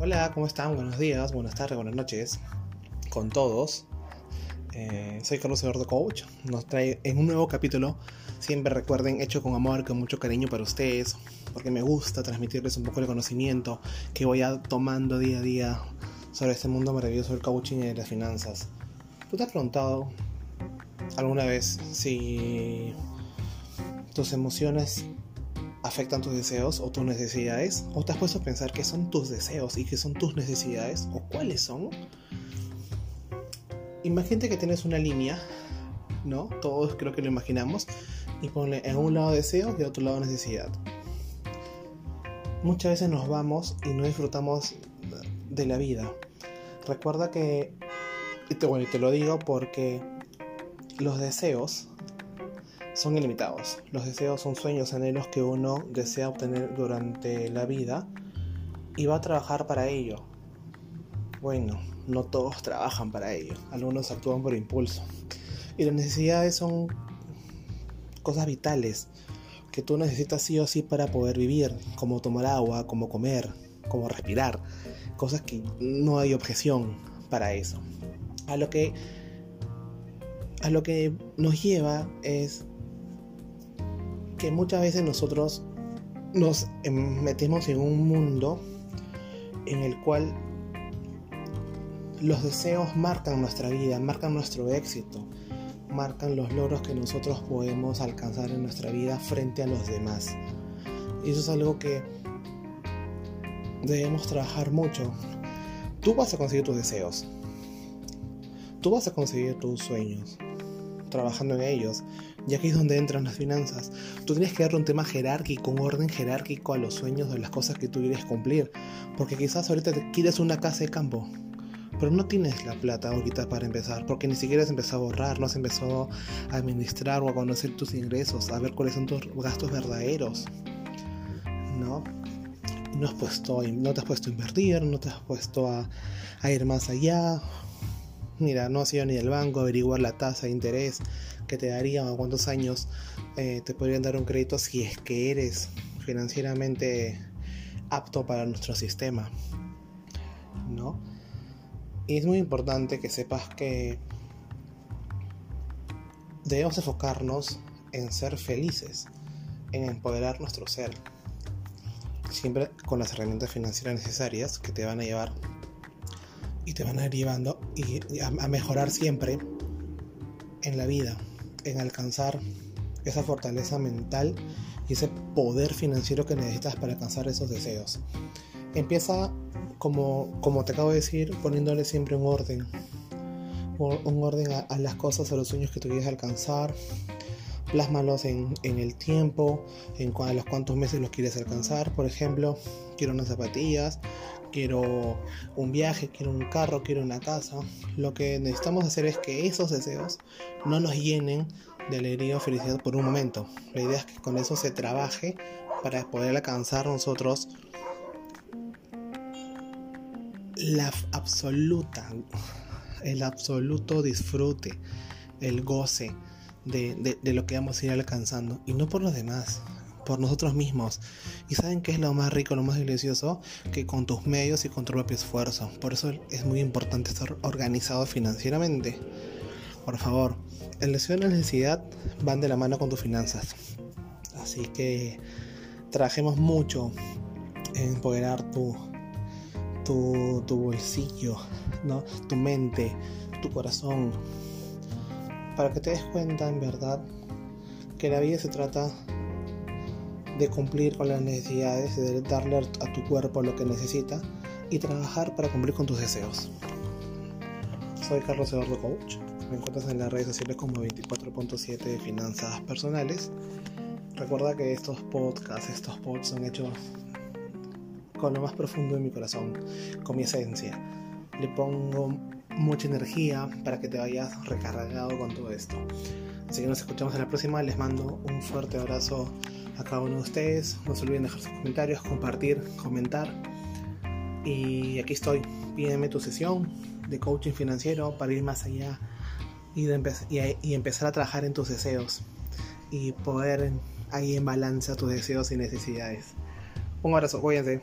Hola, ¿cómo están? Buenos días, buenas tardes, buenas noches con todos. Eh, soy Carlos Eduardo Coach. Nos trae en un nuevo capítulo, siempre recuerden, hecho con amor, con mucho cariño para ustedes, porque me gusta transmitirles un poco el conocimiento que voy a tomando día a día sobre este mundo maravilloso del coaching y de las finanzas. ¿Tú te has preguntado alguna vez si tus emociones afectan tus deseos o tus necesidades? ¿O te has puesto a pensar qué son tus deseos y qué son tus necesidades? ¿O cuáles son? Imagínate que tienes una línea, ¿no? Todos creo que lo imaginamos. Y pone en un lado deseos y en otro lado necesidad. Muchas veces nos vamos y no disfrutamos de la vida. Recuerda que, y te, bueno, y te lo digo porque los deseos son ilimitados. Los deseos son sueños, anhelos que uno desea obtener durante la vida y va a trabajar para ello. Bueno, no todos trabajan para ello, algunos actúan por impulso. Y las necesidades son cosas vitales que tú necesitas sí o sí para poder vivir, como tomar agua, como comer, como respirar, cosas que no hay objeción para eso. A lo que a lo que nos lleva es que muchas veces nosotros nos metemos en un mundo en el cual los deseos marcan nuestra vida, marcan nuestro éxito, marcan los logros que nosotros podemos alcanzar en nuestra vida frente a los demás. Y eso es algo que debemos trabajar mucho. Tú vas a conseguir tus deseos. Tú vas a conseguir tus sueños trabajando en ellos, ya que es donde entran las finanzas. Tú tienes que darle un tema jerárquico, un orden jerárquico a los sueños de las cosas que tú quieres cumplir, porque quizás ahorita te quieres una casa de campo, pero no tienes la plata ahorita para empezar, porque ni siquiera has empezado a ahorrar, no has empezado a administrar o a conocer tus ingresos, a ver cuáles son tus gastos verdaderos, ¿no? No, has puesto, no te has puesto a invertir, no te has puesto a, a ir más allá. Mira, no has ido ni al banco averiguar la tasa de interés que te darían o cuántos años eh, te podrían dar un crédito si es que eres financieramente apto para nuestro sistema, ¿no? Y es muy importante que sepas que debemos enfocarnos en ser felices, en empoderar nuestro ser, siempre con las herramientas financieras necesarias que te van a llevar y te van a ir llevando y a, mejorar siempre en la vida, en alcanzar esa fortaleza mental y ese poder financiero que necesitas para alcanzar esos deseos. Empieza como, como te acabo de decir, poniéndole siempre un orden. Un orden a, las cosas, a los sueños que tú quieres alcanzar. Plásmalos en, en el tiempo, en los cuántos meses los quieres alcanzar. Por ejemplo, quiero unas zapatillas, quiero un viaje, quiero un carro, quiero una casa. Lo que necesitamos hacer es que esos deseos no nos llenen de alegría o felicidad por un momento. La idea es que con eso se trabaje para poder alcanzar nosotros la absoluta, el absoluto disfrute, el goce de, lo que vamos a ir alcanzando. Y no por los demás, por nosotros mismos. Y saben que es lo más rico, lo más delicioso, que con tus medios y con tu propio esfuerzo. Por eso es muy importante estar organizado financieramente. Por favor, el deseo y la necesidad van de la mano con tus finanzas. Así que trabajemos mucho en empoderar tu, tu, bolsillo, ¿no? tu mente, tu corazón, para que te des cuenta en verdad que la vida se trata de cumplir con las necesidades, de darle a tu cuerpo lo que necesita y trabajar para cumplir con tus deseos. Soy Carlos Eduardo Coach. Me encuentras en las redes sociales como 24.7 de finanzas personales. Recuerda que estos podcasts, estos posts son hechos con lo más profundo de mi corazón, con mi esencia. Le pongo mucha energía para que te vayas recargado con todo esto. Así que nos escuchamos en la próxima. Les mando un fuerte abrazo a cada uno de ustedes. No se olviden dejar sus comentarios, compartir, comentar. Y aquí estoy. Pídeme tu sesión de coaching financiero para ir más allá y, y empezar a trabajar en tus deseos y poder ahí en balance tus deseos y necesidades. Un abrazo, cuídense.